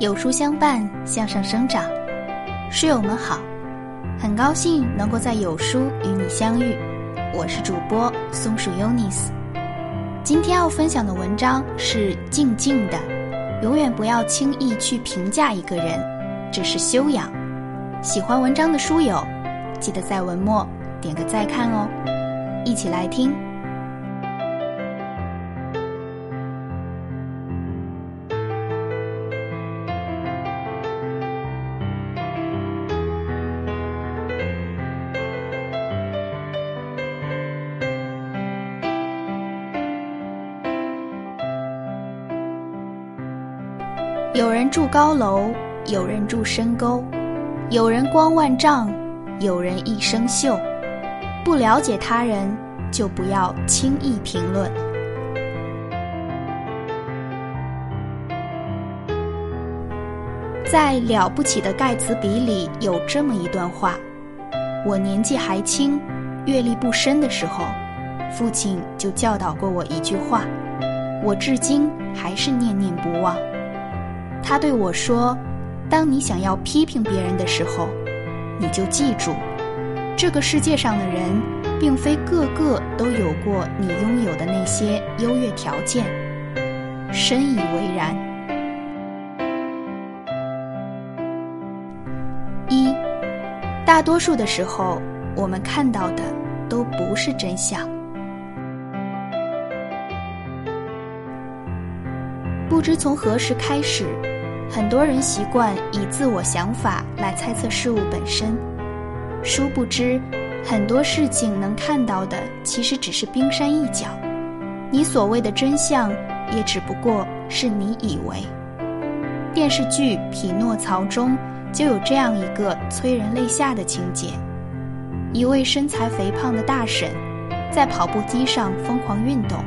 有书相伴，向上生长。书友们好，很高兴能够在有书与你相遇。我是主播松鼠 UNIS。今天要分享的文章是静静的，永远不要轻易去评价一个人，这是修养。喜欢文章的书友，记得在文末点个再看哦。一起来听。有人住高楼，有人住深沟，有人光万丈，有人一生锈。不了解他人，就不要轻易评论。在《了不起的盖茨比》里有这么一段话：我年纪还轻、阅历不深的时候，父亲就教导过我一句话，我至今还是念念不忘。他对我说：“当你想要批评别人的时候，你就记住，这个世界上的人，并非个个都有过你拥有的那些优越条件。”深以为然。一，大多数的时候，我们看到的都不是真相。不知从何时开始，很多人习惯以自我想法来猜测事物本身，殊不知，很多事情能看到的其实只是冰山一角，你所谓的真相也只不过是你以为。电视剧《匹诺曹》中就有这样一个催人泪下的情节：一位身材肥胖的大婶，在跑步机上疯狂运动，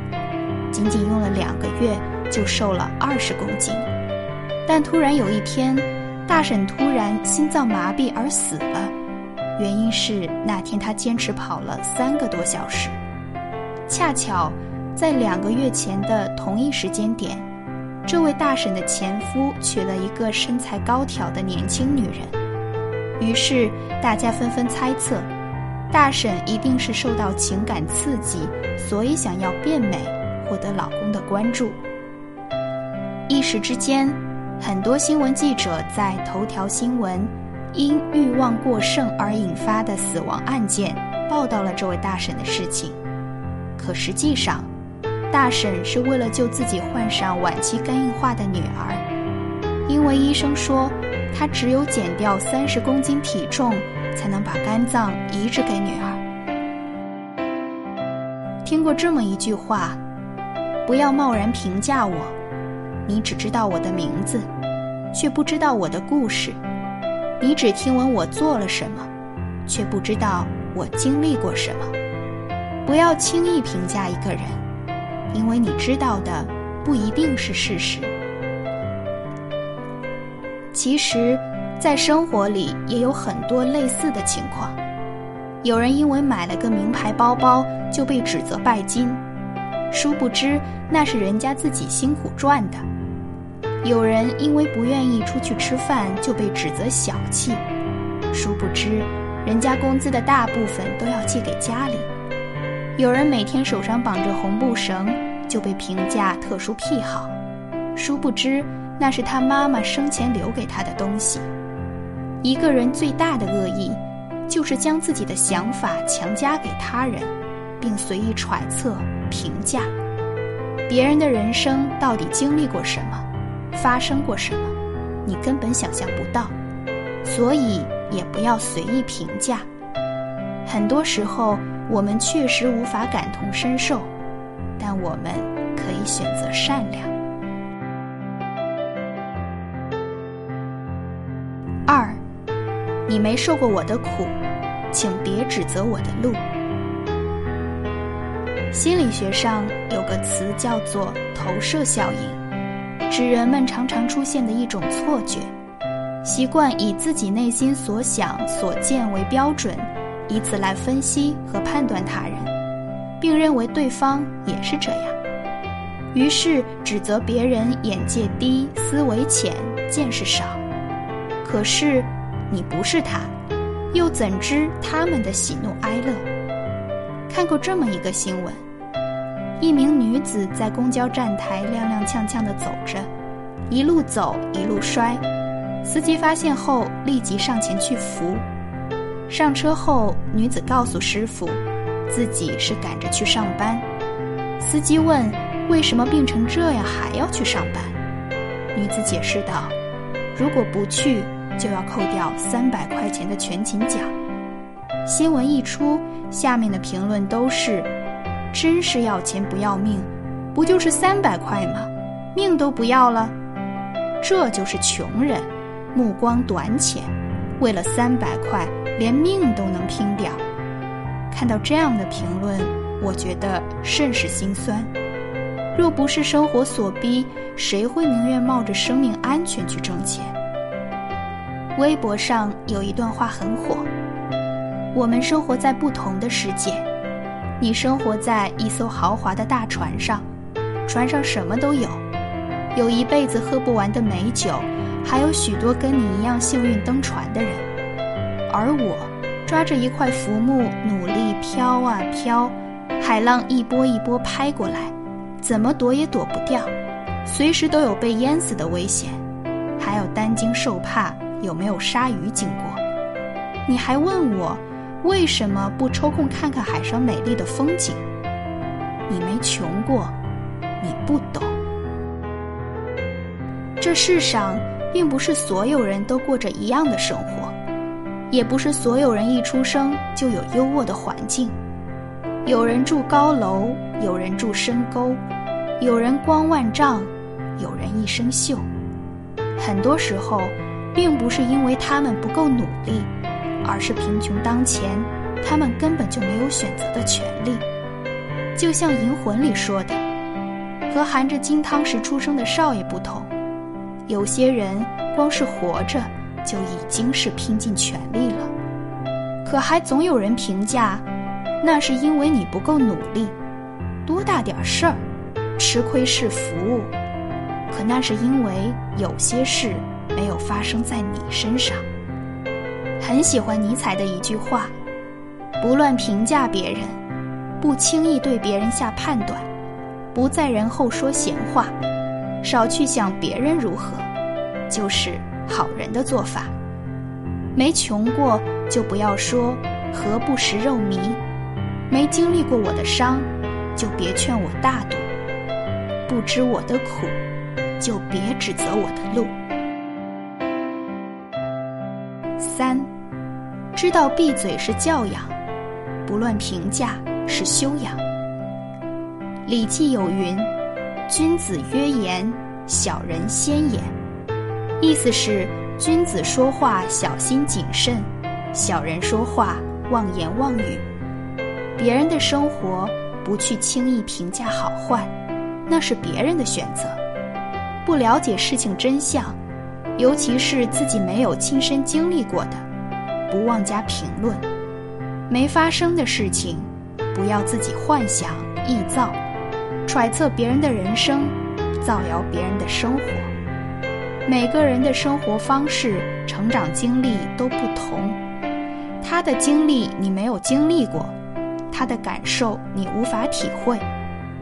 仅仅用了两个月。就瘦了二十公斤，但突然有一天，大婶突然心脏麻痹而死了。原因是那天她坚持跑了三个多小时。恰巧在两个月前的同一时间点，这位大婶的前夫娶了一个身材高挑的年轻女人。于是大家纷纷猜测，大婶一定是受到情感刺激，所以想要变美，获得老公的关注。一时之间，很多新闻记者在头条新闻因欲望过剩而引发的死亡案件报道了这位大婶的事情。可实际上，大婶是为了救自己患上晚期肝硬化的女儿，因为医生说她只有减掉三十公斤体重，才能把肝脏移植给女儿。听过这么一句话：不要贸然评价我。你只知道我的名字，却不知道我的故事；你只听闻我做了什么，却不知道我经历过什么。不要轻易评价一个人，因为你知道的不一定是事实。其实，在生活里也有很多类似的情况：有人因为买了个名牌包包就被指责拜金，殊不知那是人家自己辛苦赚的。有人因为不愿意出去吃饭就被指责小气，殊不知，人家工资的大部分都要寄给家里。有人每天手上绑着红布绳就被评价特殊癖好，殊不知那是他妈妈生前留给他的东西。一个人最大的恶意，就是将自己的想法强加给他人，并随意揣测、评价别人的人生到底经历过什么。发生过什么，你根本想象不到，所以也不要随意评价。很多时候，我们确实无法感同身受，但我们可以选择善良。二，你没受过我的苦，请别指责我的路。心理学上有个词叫做投射效应。指人们常常出现的一种错觉，习惯以自己内心所想所见为标准，以此来分析和判断他人，并认为对方也是这样，于是指责别人眼界低、思维浅、见识少。可是，你不是他，又怎知他们的喜怒哀乐？看过这么一个新闻：一名女子在公交站台踉踉跄跄地走着，一路走一路摔，司机发现后立即上前去扶。上车后，女子告诉师傅，自己是赶着去上班。司机问：“为什么病成这样还要去上班？”女子解释道：“如果不去，就要扣掉三百块钱的全勤奖。”新闻一出，下面的评论都是：“真是要钱不要命，不就是三百块吗？命都不要了。”这就是穷人，目光短浅，为了三百块，连命都能拼掉。看到这样的评论。我觉得甚是心酸。若不是生活所逼，谁会宁愿冒着生命安全去挣钱？微博上有一段话很火：我们生活在不同的世界。你生活在一艘豪华的大船上，船上什么都有，有一辈子喝不完的美酒，还有许多跟你一样幸运登船的人。而我，抓着一块浮木，努力飘啊飘。海浪一波一波拍过来，怎么躲也躲不掉，随时都有被淹死的危险，还要担惊受怕有没有鲨鱼经过。你还问我为什么不抽空看看海上美丽的风景？你没穷过，你不懂。这世上并不是所有人都过着一样的生活，也不是所有人一出生就有优渥的环境。有人住高楼，有人住深沟，有人光万丈，有人一身锈。很多时候，并不是因为他们不够努力，而是贫穷当前，他们根本就没有选择的权利。就像《银魂》里说的，和含着金汤匙出生的少爷不同，有些人光是活着就已经是拼尽全力了，可还总有人评价。那是因为你不够努力，多大点事儿，吃亏是福。可那是因为有些事没有发生在你身上。很喜欢尼采的一句话：不乱评价别人，不轻易对别人下判断，不在人后说闲话，少去想别人如何，就是好人的做法。没穷过就不要说何不食肉糜。没经历过我的伤，就别劝我大度；不知我的苦，就别指责我的路。三，知道闭嘴是教养，不乱评价是修养。《礼记》有云：“君子约言，小人先言。”意思是君子说话小心谨慎，小人说话妄言妄语。别人的生活不去轻易评价好坏，那是别人的选择。不了解事情真相，尤其是自己没有亲身经历过的，不妄加评论。没发生的事情，不要自己幻想臆造，揣测别人的人生，造谣别人的生活。每个人的生活方式、成长经历都不同，他的经历你没有经历过。他的感受你无法体会，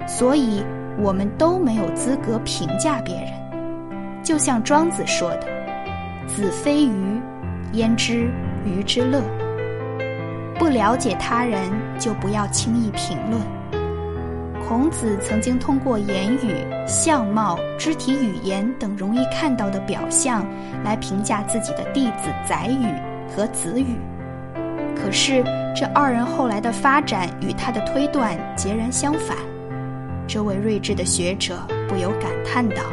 所以我们都没有资格评价别人。就像庄子说的：“子非鱼，焉知鱼之乐？”不了解他人，就不要轻易评论。孔子曾经通过言语、相貌、肢体语言等容易看到的表象，来评价自己的弟子宰予和子羽。可是，这二人后来的发展与他的推断截然相反。这位睿智的学者不由感叹道：“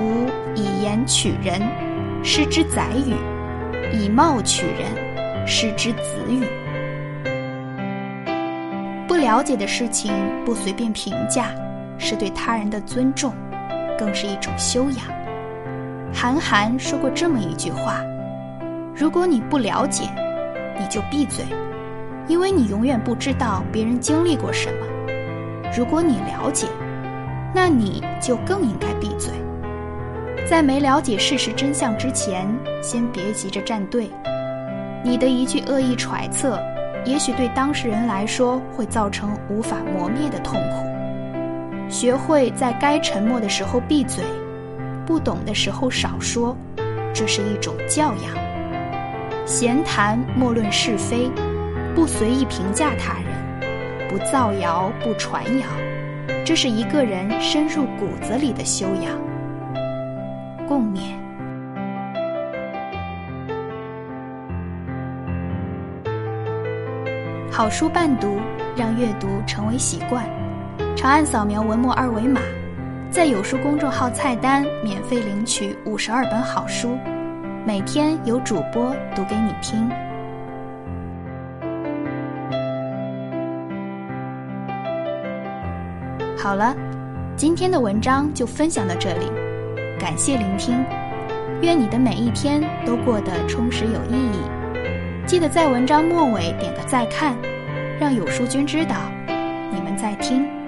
吾以言取人，失之宰予；以貌取人，失之子羽。”不了解的事情不随便评价，是对他人的尊重，更是一种修养。韩寒说过这么一句话：“如果你不了解。”你就闭嘴，因为你永远不知道别人经历过什么。如果你了解，那你就更应该闭嘴。在没了解事实真相之前，先别急着站队。你的一句恶意揣测，也许对当事人来说会造成无法磨灭的痛苦。学会在该沉默的时候闭嘴，不懂的时候少说，这是一种教养。闲谈莫论是非，不随意评价他人，不造谣不传谣，这是一个人深入骨子里的修养。共勉。好书伴读，让阅读成为习惯。长按扫描文末二维码，在有书公众号菜单免费领取五十二本好书，每天有主播读给你听。好了，今天的文章就分享到这里。感谢聆听，愿你的每一天都过得充实有意义。记得在文章末尾点个再看，让有书君知道你们在听。